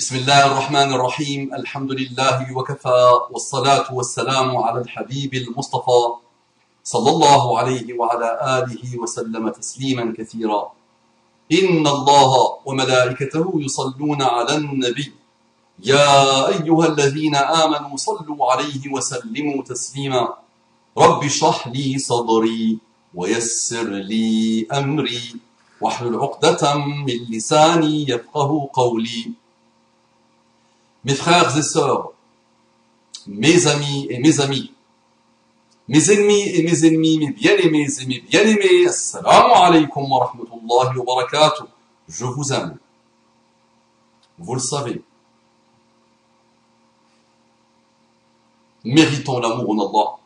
بسم الله الرحمن الرحيم. الحمد لله وكفى والصلاة والسلام على الحبيب المصطفى صلى الله عليه وعلى آله وسلم تسليما كثيرا. إن الله وملائكته يصلون على النبي. يا أيها الذين آمنوا صلوا عليه وسلموا تسليما. رب اشرح لي صدري ويسر لي أمري. واحلل عقدة من لساني يفقه قولي. Mes frères et sœurs, mes amis et mes amis, mes ennemis et mes ennemis, mes bien-aimés et mes bien-aimés, assalamu alaikum wa rahmatullahi wa barakatuh, je vous aime. Vous le savez. Méritons l'amour en Allah.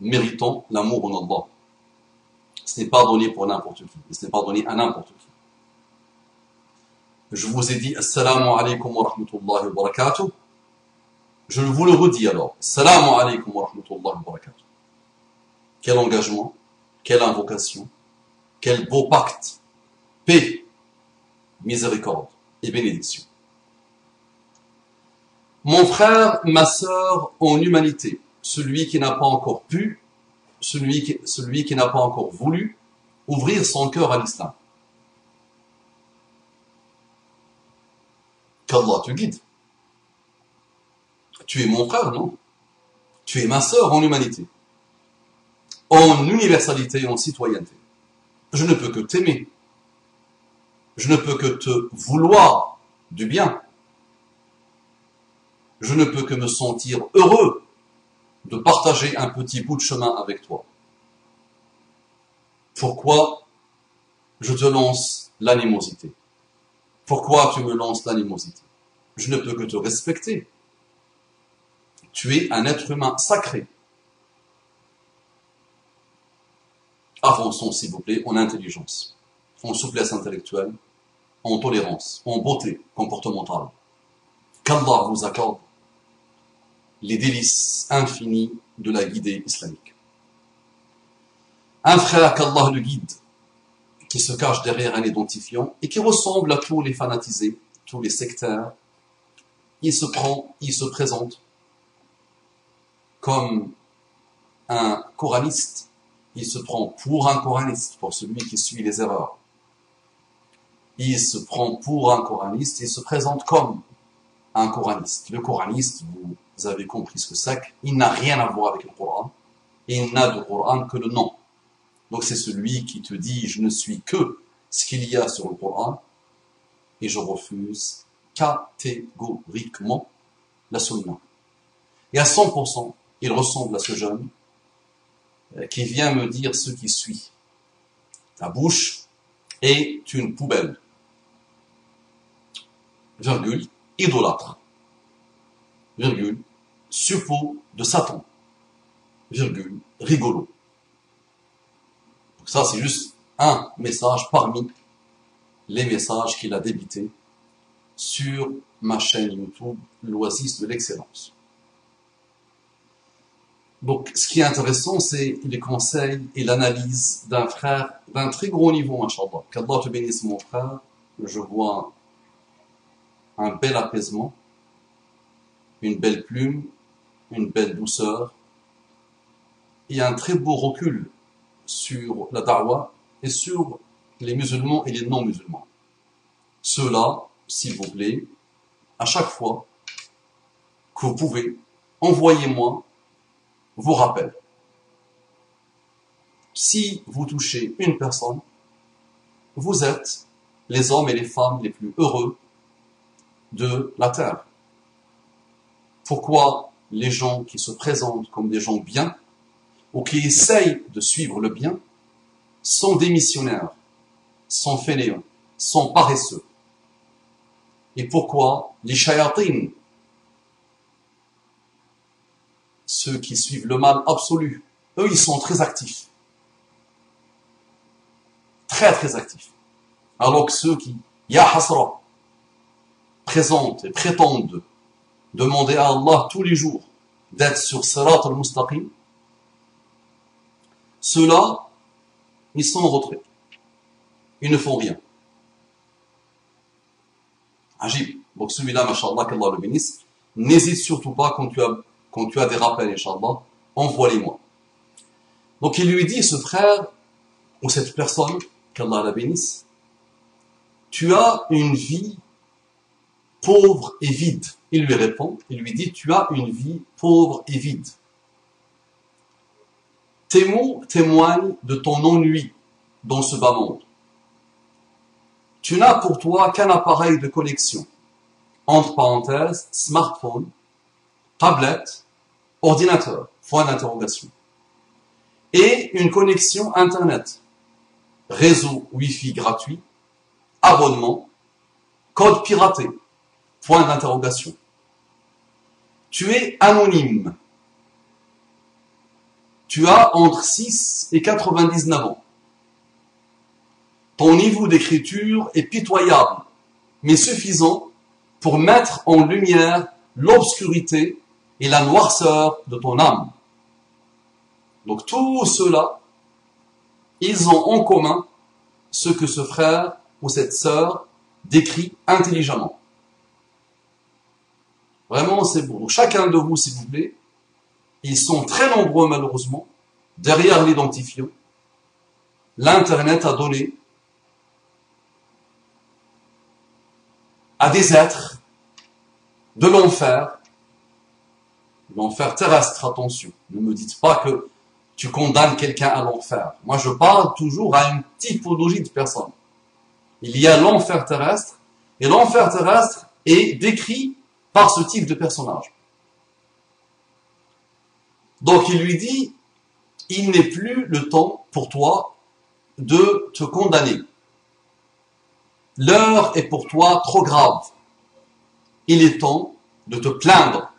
Méritons l'amour en Allah. Ce n'est pas donné pour n'importe qui. Ce n'est pas donné à n'importe qui. Je vous ai dit Assalamu alaikum wa rahmatullahi wa barakatuh. Je vous le redis alors. Assalamu alaikum wa rahmatullahi wa barakatuh. Quel engagement, quelle invocation, quel beau pacte, paix, miséricorde et bénédiction. Mon frère, ma sœur en humanité, celui qui n'a pas encore pu, celui qui, celui qui n'a pas encore voulu ouvrir son cœur à l'islam. qu'Allah te guide. Tu es mon frère, non? Tu es ma sœur en humanité, en universalité en citoyenneté. Je ne peux que t'aimer. Je ne peux que te vouloir du bien. Je ne peux que me sentir heureux de partager un petit bout de chemin avec toi. Pourquoi je te lance l'animosité? Pourquoi tu me lances l'animosité? Je ne peux que te respecter. Tu es un être humain sacré. Avançons, s'il vous plaît, en intelligence, en souplesse intellectuelle, en tolérance, en beauté comportementale. Qu'Allah vous accorde les délices infinis de la guidée islamique. Un frère qu'Allah le guide qui se cache derrière un identifiant et qui ressemble à tous les fanatisés, tous les sectaires. Il se prend, il se présente comme un coraniste. Il se prend pour un coraniste, pour celui qui suit les erreurs. Il se prend pour un coraniste, il se présente comme un coraniste. Le coraniste, vous avez compris ce que c'est, il n'a rien à voir avec le Coran. Il n'a de Coran que le nom. Donc c'est celui qui te dit je ne suis que ce qu'il y a sur le Coran et je refuse catégoriquement la sunna. Et à 100%, il ressemble à ce jeune euh, qui vient me dire ce qui suit. Ta bouche est une poubelle. Virgule, idolâtre. Virgule, suppôt de Satan. Virgule, rigolo. Ça, c'est juste un message parmi les messages qu'il a débités sur ma chaîne YouTube, l'Oasis de l'excellence. Donc, ce qui est intéressant, c'est les conseils et l'analyse d'un frère d'un très gros niveau, Inch'Allah. Qu'Allah te bénisse, mon frère. Je vois un bel apaisement, une belle plume, une belle douceur et un très beau recul sur la da'wah et sur les musulmans et les non-musulmans. Cela, s'il vous plaît, à chaque fois que vous pouvez, envoyez-moi vos rappels. Si vous touchez une personne, vous êtes les hommes et les femmes les plus heureux de la terre. Pourquoi les gens qui se présentent comme des gens bien ou qui essayent de suivre le bien sont démissionnaires, sont fainéants, sont paresseux. Et pourquoi les shayatines, ceux qui suivent le mal absolu, eux, ils sont très actifs. Très, très actifs. Alors que ceux qui, ya hasra, présentent et prétendent demander à Allah tous les jours d'être sur Sirat al-Mustaqim, ceux-là, ils sont en retrait. Ils ne font rien. Agib. Donc celui-là, mashallah, qu'Allah le bénisse. N'hésite surtout pas quand tu as, quand tu as des rappels, inshallah, envoie-les-moi. Donc il lui dit, ce frère, ou cette personne, qu'Allah la bénisse, tu as une vie pauvre et vide. Il lui répond, il lui dit, tu as une vie pauvre et vide. Tes mots témoignent de ton ennui dans ce bas monde. Tu n'as pour toi qu'un appareil de connexion, entre parenthèses, smartphone, tablette, ordinateur, point d'interrogation, et une connexion Internet, réseau Wi-Fi gratuit, abonnement, code piraté, point d'interrogation. Tu es anonyme. Tu as entre 6 et 99 ans. Ton niveau d'écriture est pitoyable, mais suffisant pour mettre en lumière l'obscurité et la noirceur de ton âme. Donc tous ceux-là, ils ont en commun ce que ce frère ou cette sœur décrit intelligemment. Vraiment, c'est beau. Donc, chacun de vous, s'il vous plaît, ils sont très nombreux malheureusement, derrière l'identifiant. L'Internet a donné à des êtres de l'enfer, l'enfer terrestre, attention. Ne me dites pas que tu condamnes quelqu'un à l'enfer. Moi, je parle toujours à une typologie de personnes. Il y a l'enfer terrestre, et l'enfer terrestre est décrit par ce type de personnage. Donc il lui dit, il n'est plus le temps pour toi de te condamner. L'heure est pour toi trop grave. Il est temps de te plaindre,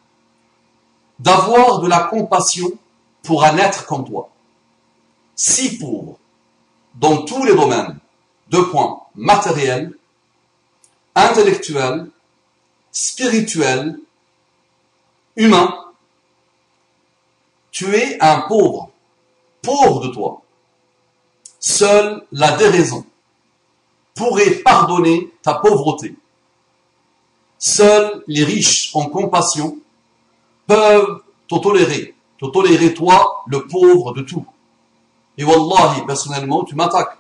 d'avoir de la compassion pour un être comme toi, si pauvre dans tous les domaines, deux points, matériel, intellectuel, spirituel, humain, tu es un pauvre, pauvre de toi. Seule la déraison pourrait pardonner ta pauvreté. Seuls les riches en compassion peuvent te tolérer, te tolérer toi, le pauvre de tout. Et wallahi, personnellement, tu m'attaques.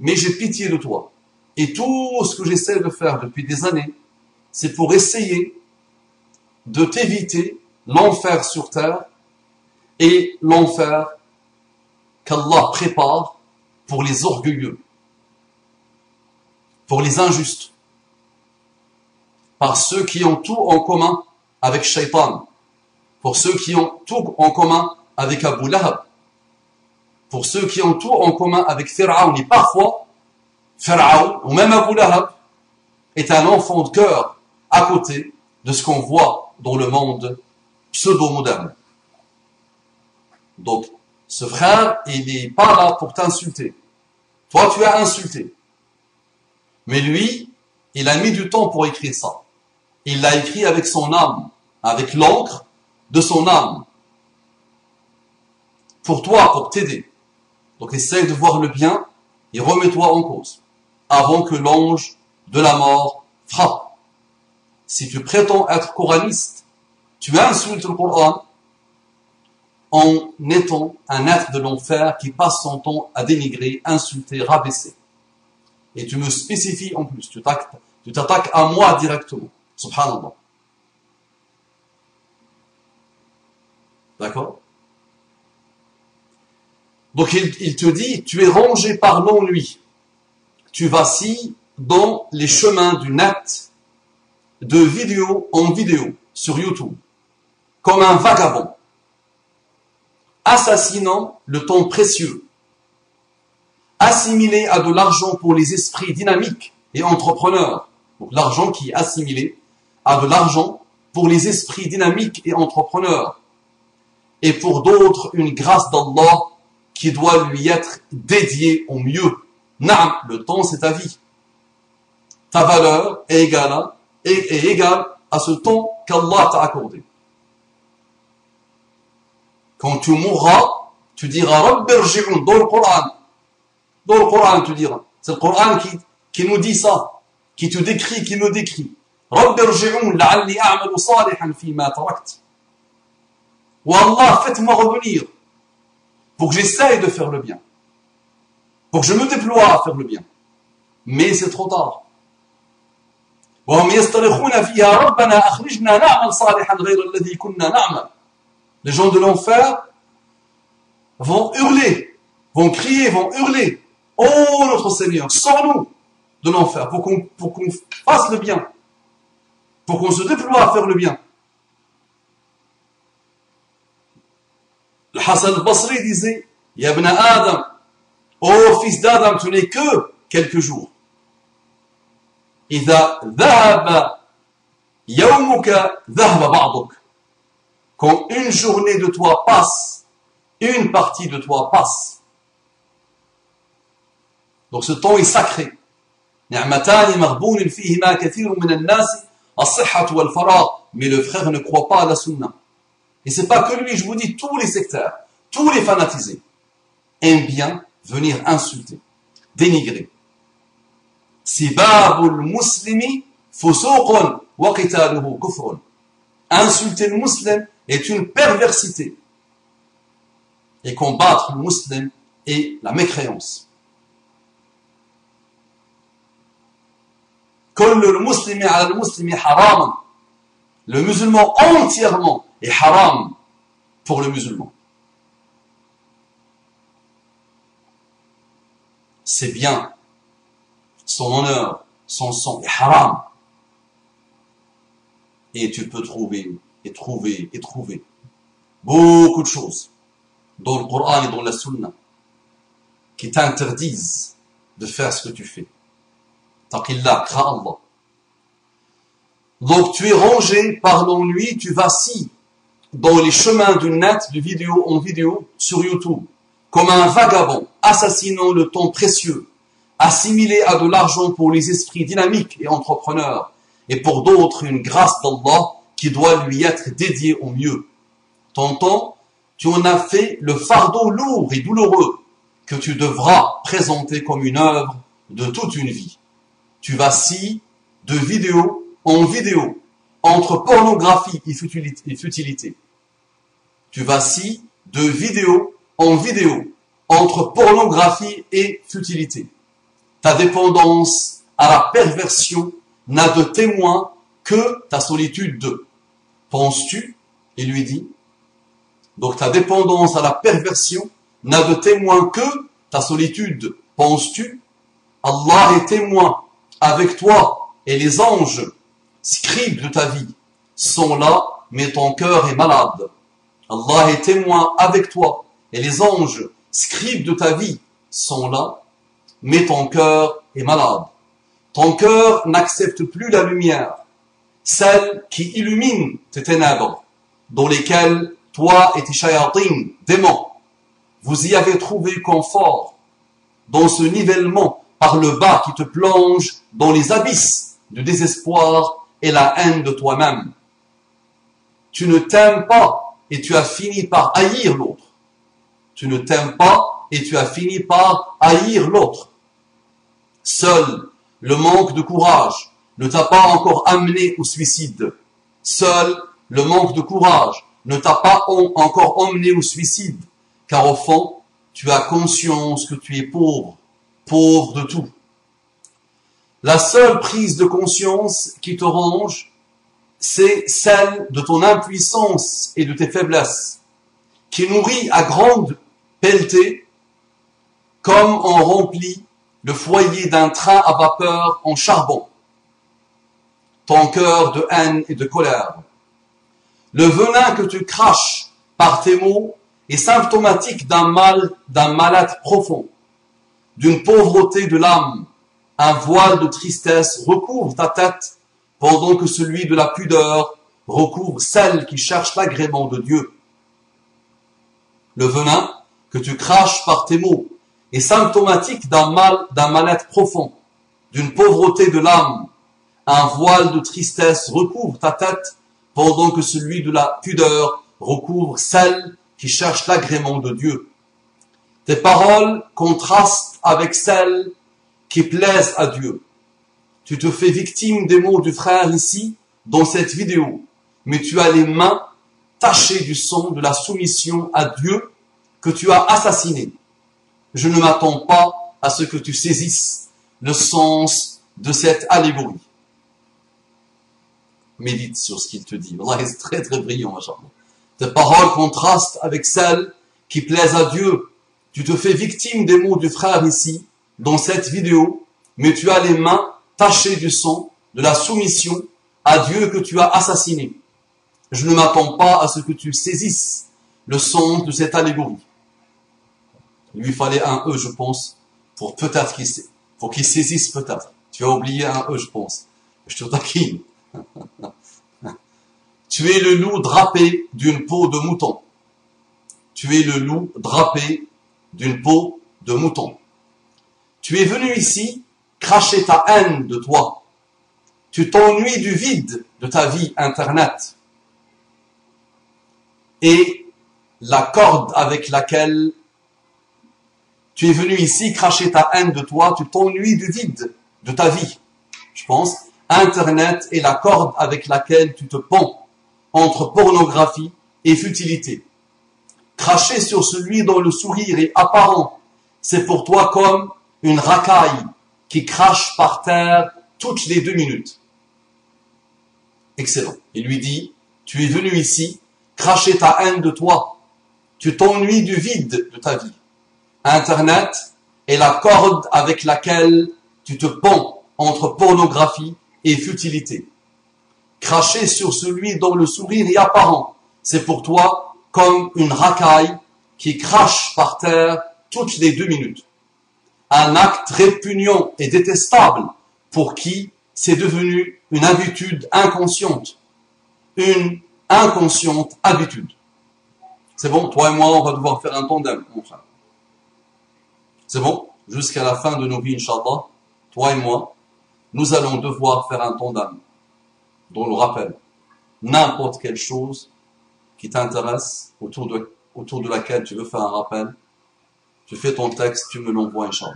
Mais j'ai pitié de toi. Et tout ce que j'essaie de faire depuis des années, c'est pour essayer de t'éviter l'enfer sur terre et l'enfer qu'Allah prépare pour les orgueilleux, pour les injustes, par ceux qui ont tout en commun avec Shaitan, pour ceux qui ont tout en commun avec Abu Lahab, pour ceux qui ont tout en commun avec Pharaon. Et parfois, Pharaon, ou même Abu Lahab, est un enfant de cœur à côté de ce qu'on voit dans le monde pseudo-moderne. Donc, ce frère, il n'est pas là pour t'insulter. Toi, tu as insulté. Mais lui, il a mis du temps pour écrire ça. Il l'a écrit avec son âme, avec l'encre de son âme. Pour toi, pour t'aider. Donc essaye de voir le bien et remets-toi en cause. Avant que l'ange de la mort frappe. Si tu prétends être coraniste, tu insultes le Coran en étant un être de l'enfer qui passe son temps à dénigrer, insulter, rabaisser. Et tu me spécifies en plus, tu t'attaques à moi directement. Subhanallah. D'accord? Donc il, te dit, tu es rangé par l'ennui. Tu vacilles dans les chemins du net de vidéo en vidéo sur YouTube, comme un vagabond, assassinant le temps précieux, assimilé à de l'argent pour les esprits dynamiques et entrepreneurs. Donc l'argent qui est assimilé à de l'argent pour les esprits dynamiques et entrepreneurs. Et pour d'autres, une grâce d'Allah qui doit lui être dédiée au mieux. Naam, le temps c'est ta vie. Ta valeur est égale est, égal à ce temps qu'Allah t'a accordé. Quand tu mourras, tu diras dans le Coran. Dans le Coran, tu diras. C'est le Coran qui, qui nous dit ça. qui te décrit, qui me décrit. رب ارجعون لعلي أعمل صالحا فيما تركت. Ou Allah, faites-moi revenir pour que j'essaye de faire le bien. Pour que je me déploie à faire le bien. Mais c'est trop tard. وهم يسترخون فيها ربنا أخرجنا نعمل صالحا غير الذي كنا نعمل. Les gens de l'enfer vont hurler, vont crier, vont hurler. Oh notre Seigneur, sors-nous de l'enfer pour qu'on pour qu'on fasse le bien, pour qu'on se déploie à faire le bien. Le Hassan al-Basri disait, Yabna Adam, oh fils d'Adam, tu n'es que quelques jours. إذا ذهب يومك ذهب بعضك. quand une journée de toi passe, une partie de toi passe. Donc ce temps est sacré. Mais le frère ne croit pas à la sunna. Et c'est pas que lui, je vous dis, tous les secteurs, tous les fanatisés aiment bien venir insulter, dénigrer. Sibabul muslimi fusuqun wa qitaluhu kufrun. Insulter le musulman, est une perversité. Et combattre le musulman est la mécréance. Le musulman entièrement est haram pour le musulman. C'est bien, son honneur, son sang est haram. Et tu peux trouver et trouver, et trouver beaucoup de choses dans le Coran et dans la Sunna qui t'interdisent de faire ce que tu fais. Taqillah, crains Allah. Donc tu es rangé par l'ennui, tu vacilles dans les chemins du net, de vidéo en vidéo, sur YouTube, comme un vagabond, assassinant le temps précieux, assimilé à de l'argent pour les esprits dynamiques et entrepreneurs, et pour d'autres une grâce d'Allah qui doit lui être dédiée au mieux. Ton temps, tu en as fait le fardeau lourd et douloureux que tu devras présenter comme une œuvre de toute une vie. Tu vacilles de vidéo en vidéo entre pornographie et futilité. Tu vacilles de vidéo en vidéo entre pornographie et futilité. Ta dépendance à la perversion n'a de témoin que ta solitude. Penses-tu? Et lui dit. Donc ta dépendance à la perversion n'a de témoin que ta solitude. Penses-tu? Allah est témoin avec toi et les anges scribes de ta vie, sont là, mais ton cœur est malade. Allah est témoin avec toi, et les anges, scribes de ta vie, sont là, mais ton cœur est malade. Ton cœur n'accepte plus la lumière, celle qui illumine tes ténèbres, dans lesquelles toi et tes shayatin, démons, vous y avez trouvé confort dans ce nivellement par le bas qui te plonge dans les abysses du désespoir et la haine de toi-même. Tu ne t'aimes pas et tu as fini par haïr l'autre. Tu ne t'aimes pas et tu as fini par haïr l'autre. Seul le manque de courage ne t'a pas encore amené au suicide. Seul le manque de courage ne t'a pas encore emmené au suicide, car au fond, tu as conscience que tu es pauvre, pauvre de tout. La seule prise de conscience qui te range, c'est celle de ton impuissance et de tes faiblesses, qui nourrit à grande pelletée, comme on remplit le foyer d'un train à vapeur en charbon, ton cœur de haine et de colère. Le venin que tu craches par tes mots est symptomatique d'un mal, d'un malade profond, d'une pauvreté de l'âme, un voile de tristesse recouvre ta tête, pendant que celui de la pudeur recouvre celle qui cherche l'agrément de Dieu. Le venin que tu craches par tes mots est symptomatique d'un mal, d'un mal-être profond, d'une pauvreté de l'âme. Un voile de tristesse recouvre ta tête, pendant que celui de la pudeur recouvre celle qui cherche l'agrément de Dieu. Tes paroles contrastent avec celles qui plaisent à Dieu. tu te fais victime des mots du frère ici, dans cette vidéo, mais tu as les mains tachées du sang de la soumission à Dieu que tu as assassiné. Je ne m'attends pas à ce que tu saisisses le sens de cette allégorie. Médite sur ce qu'il te dit. Allah est très très brillant, Tes paroles contrastent avec celles qui plaisent à Dieu. Tu te fais victime des mots du frère ici, dans cette vidéo, mais tu as les mains tachées du sang, de la soumission à Dieu que tu as assassiné. Je ne m'attends pas à ce que tu saisisses le sens de cette allégorie. Il lui fallait un E, je pense, pour peut-être qu'il qu'il saisisse peut-être. Tu as oublié un E, je pense. Je te taquine. tu es le loup drapé d'une peau de mouton. Tu es le loup drapé d'une peau de mouton. Tu es venu ici cracher ta haine de toi. Tu t'ennuies du vide de ta vie Internet. Et la corde avec laquelle tu es venu ici cracher ta haine de toi, tu t'ennuies du vide de ta vie. Je pense, Internet est la corde avec laquelle tu te pends entre pornographie et futilité. Cracher sur celui dont le sourire est apparent, c'est pour toi comme une racaille qui crache par terre toutes les deux minutes. Excellent. Il lui dit, tu es venu ici cracher ta haine de toi. Tu t'ennuies du vide de ta vie. Internet est la corde avec laquelle tu te pends entre pornographie et futilité. Cracher sur celui dont le sourire est apparent, c'est pour toi comme une racaille qui crache par terre toutes les deux minutes. Un acte répugnant et détestable pour qui c'est devenu une habitude inconsciente. Une inconsciente habitude. C'est bon, toi et moi, on va devoir faire un tandem, mon frère. C'est bon? Jusqu'à la fin de nos vies, Inch'Allah, toi et moi, nous allons devoir faire un tandem dont le rappel n'importe quelle chose qui t'intéresse, autour de, autour de laquelle tu veux faire un rappel, tu fais ton texte, tu me l'envoies, Inch'Allah.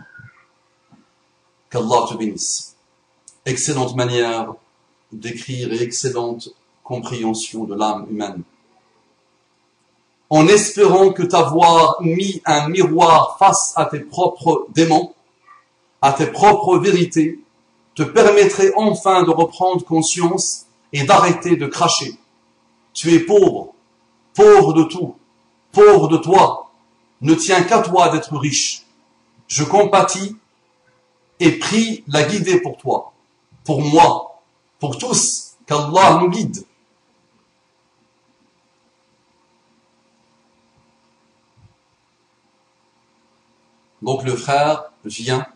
Qu'Allah te bénisse. Excellente manière d'écrire et excellente compréhension de l'âme humaine en espérant que t'avoir mis un miroir face à tes propres démons, à tes propres vérités, te permettrait enfin de reprendre conscience et d'arrêter de cracher. Tu es pauvre, pauvre de tout, pauvre de toi, ne tient qu'à toi d'être riche. Je compatis et prie la guider pour toi, pour moi, pour tous, qu'Allah nous guide. Donc le frère vient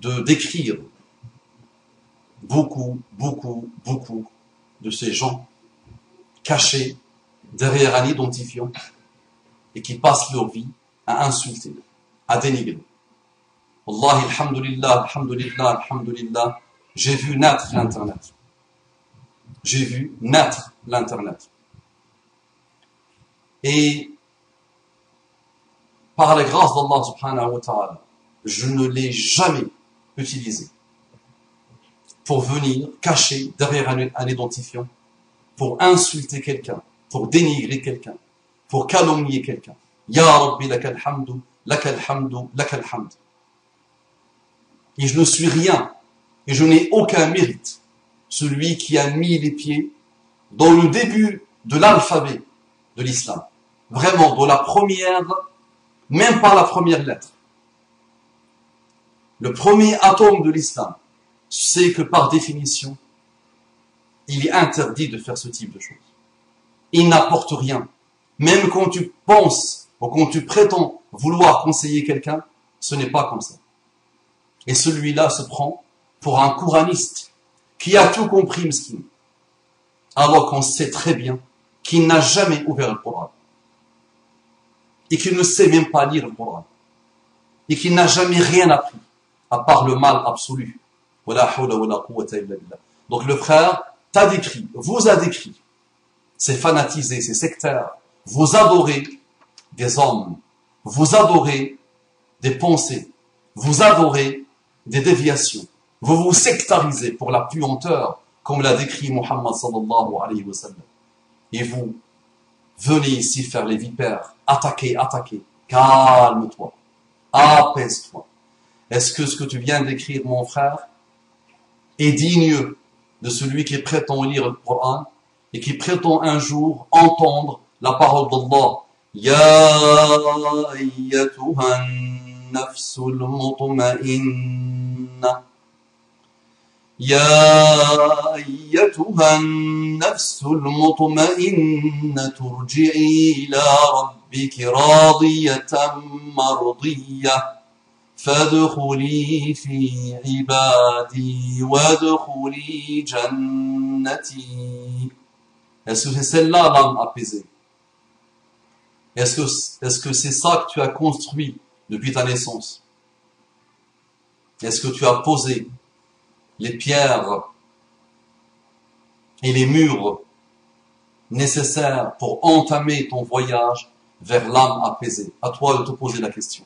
de décrire beaucoup, beaucoup, beaucoup de ces gens cachés derrière un identifiant et qui passent leur vie à insulter, à dénigrer. Wallahi, alhamdulillah, alhamdulillah, alhamdulillah, j'ai vu naître l'Internet. J'ai vu naître l'Internet. Et par la grâce d'Allah subhanahu wa ta'ala, je ne l'ai jamais utilisé pour venir cacher derrière un, identifiant, pour insulter quelqu'un, pour dénigrer quelqu'un, pour calomnier quelqu'un. Ya Rabbi lakal hamdu, lakal hamdu, lakal. Et je ne suis rien, et je n'ai aucun mérite. Celui qui a mis les pieds dans le début de l'alphabet de l'islam. Vraiment, dans la première même par la première lettre. Le premier atome de l'islam, c'est que par définition, il est interdit de faire ce type de choses. Il n'apporte rien. Même quand tu penses ou quand tu prétends vouloir conseiller quelqu'un, ce n'est pas comme ça. Et celui-là se prend pour un couraniste qui a tout compris. Alors qu'on sait très bien qu'il n'a jamais ouvert le Coran et qu'il ne sait même pas lire le Coran et qu'il n'a jamais rien appris à part le mal absolu. Donc le frère t'a décrit, vous a décrit, c'est fanatisé, c'est sectaire, vous adorez des hommes, vous adorez des pensées, vous adorez des déviations, Vous vous sectarisez pour la puanteur, comme l'a décrit Muhammad sallallahu alayhi wa sallam. Et vous venez ici faire les vipères, attaquer, attaquer. Calme-toi, apaise-toi. Est-ce que ce que tu viens d'écrire, mon frère, est digne de celui qui prétend lire le Coran et qui prétend un jour entendre la parole d'Allah يا أيتها النفس المطمئنة يا أيتها النفس المطمئنة ارجعي إلى ربك راضية مرضية فادخلي في عبادي وادخلي جنتي Est-ce que c'est celle-là l'âme apaisée Est-ce que est-ce que c'est ça que tu as construit depuis ta naissance Est-ce que tu as posé les pierres et les murs nécessaires pour entamer ton voyage vers l'âme apaisée À toi de te poser la question.